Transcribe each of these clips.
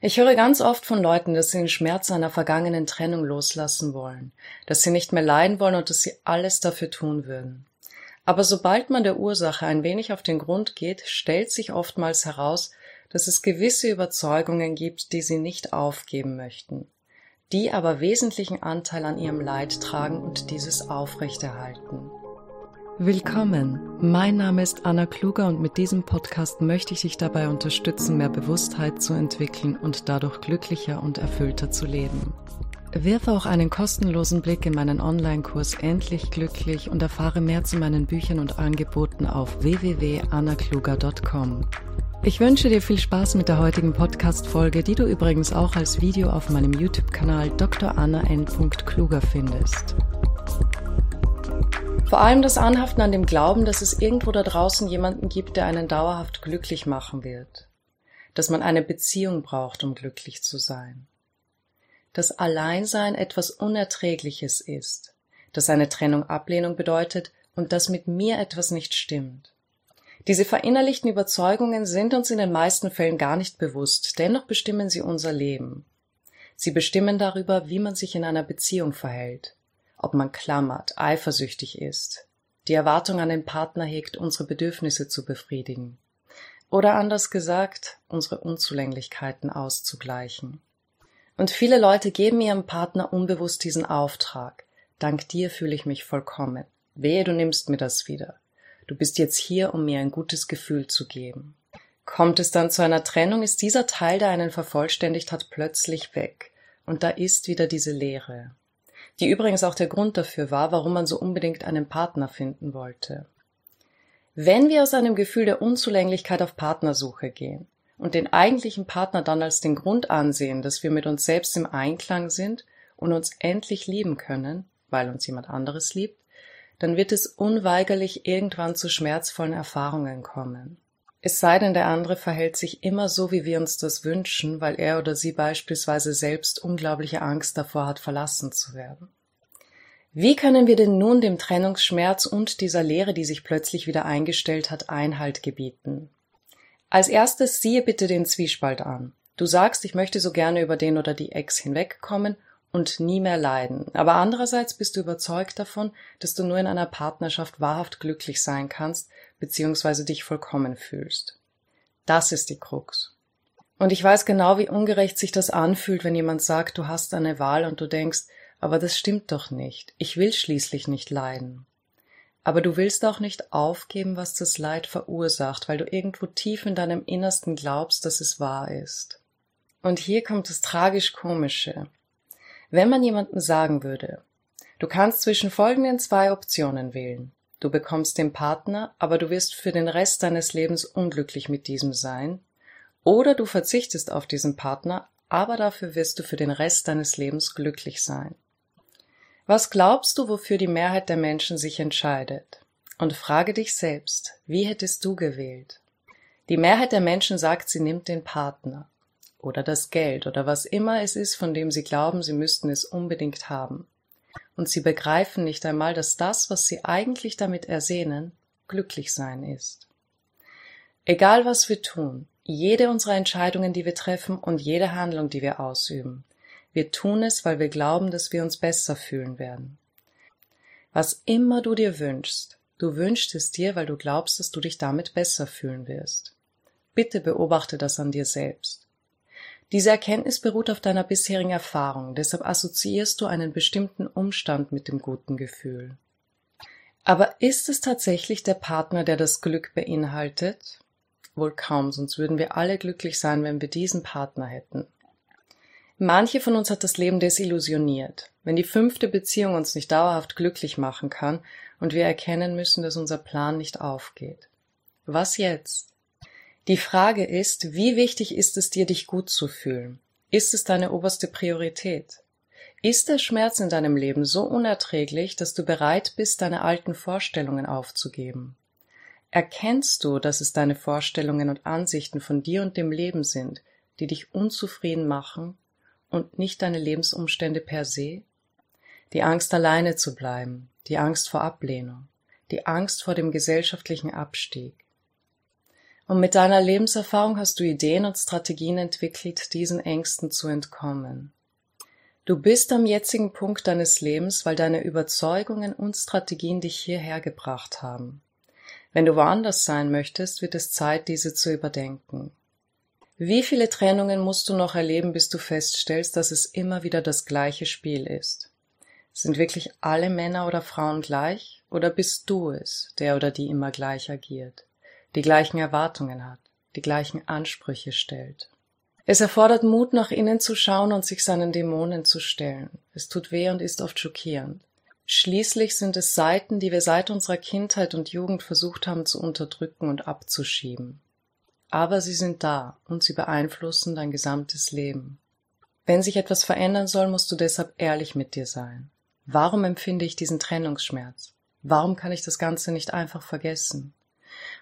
Ich höre ganz oft von Leuten, dass sie den Schmerz einer vergangenen Trennung loslassen wollen, dass sie nicht mehr leiden wollen und dass sie alles dafür tun würden. Aber sobald man der Ursache ein wenig auf den Grund geht, stellt sich oftmals heraus, dass es gewisse Überzeugungen gibt, die sie nicht aufgeben möchten, die aber wesentlichen Anteil an ihrem Leid tragen und dieses aufrechterhalten. Willkommen, mein Name ist Anna Kluger und mit diesem Podcast möchte ich dich dabei unterstützen, mehr Bewusstheit zu entwickeln und dadurch glücklicher und erfüllter zu leben. Wirf auch einen kostenlosen Blick in meinen Online-Kurs Endlich Glücklich und erfahre mehr zu meinen Büchern und Angeboten auf www.annakluger.com. Ich wünsche dir viel Spaß mit der heutigen Podcast-Folge, die du übrigens auch als Video auf meinem YouTube-Kanal Dr. Anna N. Kluger findest. Vor allem das Anhaften an dem Glauben, dass es irgendwo da draußen jemanden gibt, der einen dauerhaft glücklich machen wird. Dass man eine Beziehung braucht, um glücklich zu sein. Dass Alleinsein etwas Unerträgliches ist. Dass eine Trennung Ablehnung bedeutet und dass mit mir etwas nicht stimmt. Diese verinnerlichten Überzeugungen sind uns in den meisten Fällen gar nicht bewusst, dennoch bestimmen sie unser Leben. Sie bestimmen darüber, wie man sich in einer Beziehung verhält, ob man klammert, eifersüchtig ist, die Erwartung an den Partner hegt, unsere Bedürfnisse zu befriedigen. Oder anders gesagt, unsere Unzulänglichkeiten auszugleichen. Und viele Leute geben ihrem Partner unbewusst diesen Auftrag. Dank dir fühle ich mich vollkommen. Wehe, du nimmst mir das wieder. Du bist jetzt hier, um mir ein gutes Gefühl zu geben. Kommt es dann zu einer Trennung, ist dieser Teil, der einen vervollständigt hat, plötzlich weg. Und da ist wieder diese Leere die übrigens auch der Grund dafür war, warum man so unbedingt einen Partner finden wollte. Wenn wir aus einem Gefühl der Unzulänglichkeit auf Partnersuche gehen und den eigentlichen Partner dann als den Grund ansehen, dass wir mit uns selbst im Einklang sind und uns endlich lieben können, weil uns jemand anderes liebt, dann wird es unweigerlich irgendwann zu schmerzvollen Erfahrungen kommen. Es sei denn, der andere verhält sich immer so, wie wir uns das wünschen, weil er oder sie beispielsweise selbst unglaubliche Angst davor hat, verlassen zu werden. Wie können wir denn nun dem Trennungsschmerz und dieser Leere, die sich plötzlich wieder eingestellt hat, Einhalt gebieten? Als erstes siehe bitte den Zwiespalt an. Du sagst, ich möchte so gerne über den oder die Ex hinwegkommen und nie mehr leiden. Aber andererseits bist du überzeugt davon, dass du nur in einer Partnerschaft wahrhaft glücklich sein kannst, beziehungsweise dich vollkommen fühlst. Das ist die Krux. Und ich weiß genau, wie ungerecht sich das anfühlt, wenn jemand sagt, du hast eine Wahl und du denkst, aber das stimmt doch nicht. Ich will schließlich nicht leiden. Aber du willst auch nicht aufgeben, was das Leid verursacht, weil du irgendwo tief in deinem Innersten glaubst, dass es wahr ist. Und hier kommt das tragisch Komische. Wenn man jemandem sagen würde, du kannst zwischen folgenden zwei Optionen wählen. Du bekommst den Partner, aber du wirst für den Rest deines Lebens unglücklich mit diesem sein. Oder du verzichtest auf diesen Partner, aber dafür wirst du für den Rest deines Lebens glücklich sein. Was glaubst du, wofür die Mehrheit der Menschen sich entscheidet? Und frage dich selbst, wie hättest du gewählt? Die Mehrheit der Menschen sagt, sie nimmt den Partner oder das Geld oder was immer es ist, von dem sie glauben, sie müssten es unbedingt haben. Und sie begreifen nicht einmal, dass das, was sie eigentlich damit ersehnen, glücklich sein ist. Egal was wir tun, jede unserer Entscheidungen, die wir treffen und jede Handlung, die wir ausüben, wir tun es, weil wir glauben, dass wir uns besser fühlen werden. Was immer du dir wünschst, du wünschst es dir, weil du glaubst, dass du dich damit besser fühlen wirst. Bitte beobachte das an dir selbst. Diese Erkenntnis beruht auf deiner bisherigen Erfahrung, deshalb assoziierst du einen bestimmten Umstand mit dem guten Gefühl. Aber ist es tatsächlich der Partner, der das Glück beinhaltet? Wohl kaum, sonst würden wir alle glücklich sein, wenn wir diesen Partner hätten. Manche von uns hat das Leben desillusioniert, wenn die fünfte Beziehung uns nicht dauerhaft glücklich machen kann und wir erkennen müssen, dass unser Plan nicht aufgeht. Was jetzt? Die Frage ist, wie wichtig ist es dir, dich gut zu fühlen? Ist es deine oberste Priorität? Ist der Schmerz in deinem Leben so unerträglich, dass du bereit bist, deine alten Vorstellungen aufzugeben? Erkennst du, dass es deine Vorstellungen und Ansichten von dir und dem Leben sind, die dich unzufrieden machen und nicht deine Lebensumstände per se? Die Angst alleine zu bleiben, die Angst vor Ablehnung, die Angst vor dem gesellschaftlichen Abstieg, Und mit deiner Lebenserfahrung hast du Ideen und Strategien entwickelt, diesen Ängsten zu entkommen. Du bist am jetzigen Punkt deines Lebens, weil deine Überzeugungen und Strategien dich hierher gebracht haben. Wenn du woanders sein möchtest, wird es Zeit, diese zu überdenken. Wie viele Trennungen musst du noch erleben, bis du feststellst, dass es immer wieder das gleiche Spiel ist? Sind wirklich alle Männer oder Frauen gleich, oder bist du es, der oder die immer gleich agiert? die gleichen Erwartungen hat, die gleichen Ansprüche stellt. Es erfordert Mut, nach innen zu schauen und sich seinen Dämonen zu stellen. Es tut weh und ist oft schockierend. Schließlich sind es Seiten, die wir seit unserer Kindheit und Jugend versucht haben zu unterdrücken und abzuschieben. Aber sie sind da und sie beeinflussen dein gesamtes Leben. Wenn sich etwas verändern soll, musst du deshalb ehrlich mit dir sein. Warum empfinde ich diesen Trennungsschmerz? Warum kann ich das Ganze nicht einfach vergessen?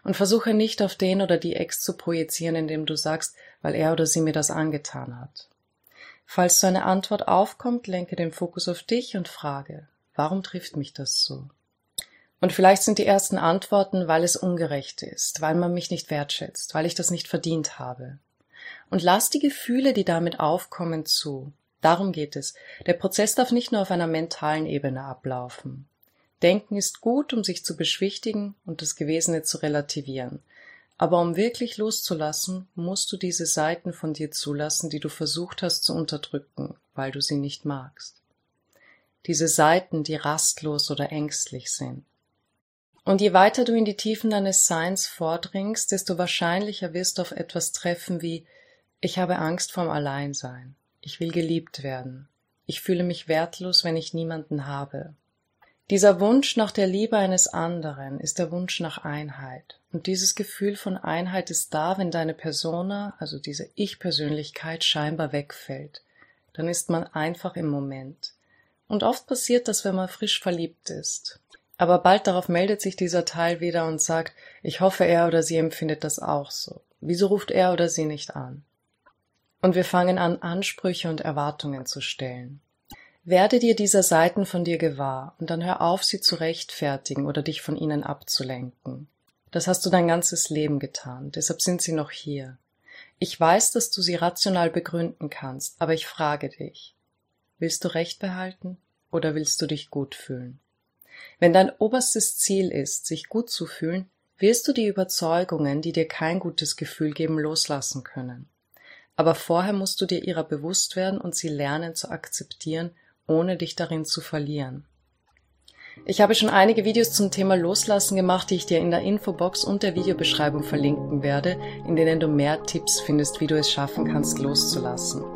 Und versuche nicht auf den oder die Ex zu projizieren, indem du sagst, weil er oder sie mir das angetan hat. Falls so eine Antwort aufkommt, lenke den Fokus auf dich und frage, warum trifft mich das so? Und vielleicht sind die ersten Antworten, weil es ungerecht ist, weil man mich nicht wertschätzt, weil ich das nicht verdient habe. Und lass die Gefühle, die damit aufkommen, zu. Darum geht es. Der Prozess darf nicht nur auf einer mentalen Ebene ablaufen. Denken ist gut, um sich zu beschwichtigen und das Gewesene zu relativieren. Aber um wirklich loszulassen, musst du diese Seiten von dir zulassen, die du versucht hast zu unterdrücken, weil du sie nicht magst. Diese Seiten, die rastlos oder ängstlich sind. Und je weiter du in die Tiefen deines Seins vordringst, desto wahrscheinlicher wirst du auf etwas treffen wie ich habe Angst vorm Alleinsein, ich will geliebt werden, ich fühle mich wertlos, wenn ich niemanden habe, dieser Wunsch nach der Liebe eines anderen ist der Wunsch nach Einheit. Und dieses Gefühl von Einheit ist da, wenn deine Persona, also diese Ich-Persönlichkeit, scheinbar wegfällt. Dann ist man einfach im Moment. Und oft passiert das, wenn man frisch verliebt ist. Aber bald darauf meldet sich dieser Teil wieder und sagt, ich hoffe, er oder sie empfindet das auch so. Wieso ruft er oder sie nicht an? Und wir fangen an, Ansprüche und Erwartungen zu stellen. Werde dir dieser Seiten von dir gewahr und dann hör auf, sie zu rechtfertigen oder dich von ihnen abzulenken. Das hast du dein ganzes Leben getan, deshalb sind sie noch hier. Ich weiß, dass du sie rational begründen kannst, aber ich frage dich, willst du Recht behalten oder willst du dich gut fühlen? Wenn dein oberstes Ziel ist, sich gut zu fühlen, wirst du die Überzeugungen, die dir kein gutes Gefühl geben, loslassen können. Aber vorher musst du dir ihrer bewusst werden und sie lernen zu akzeptieren ohne dich darin zu verlieren. Ich habe schon einige Videos zum Thema Loslassen gemacht, die ich dir in der Infobox und der Videobeschreibung verlinken werde, in denen du mehr Tipps findest, wie du es schaffen kannst, loszulassen.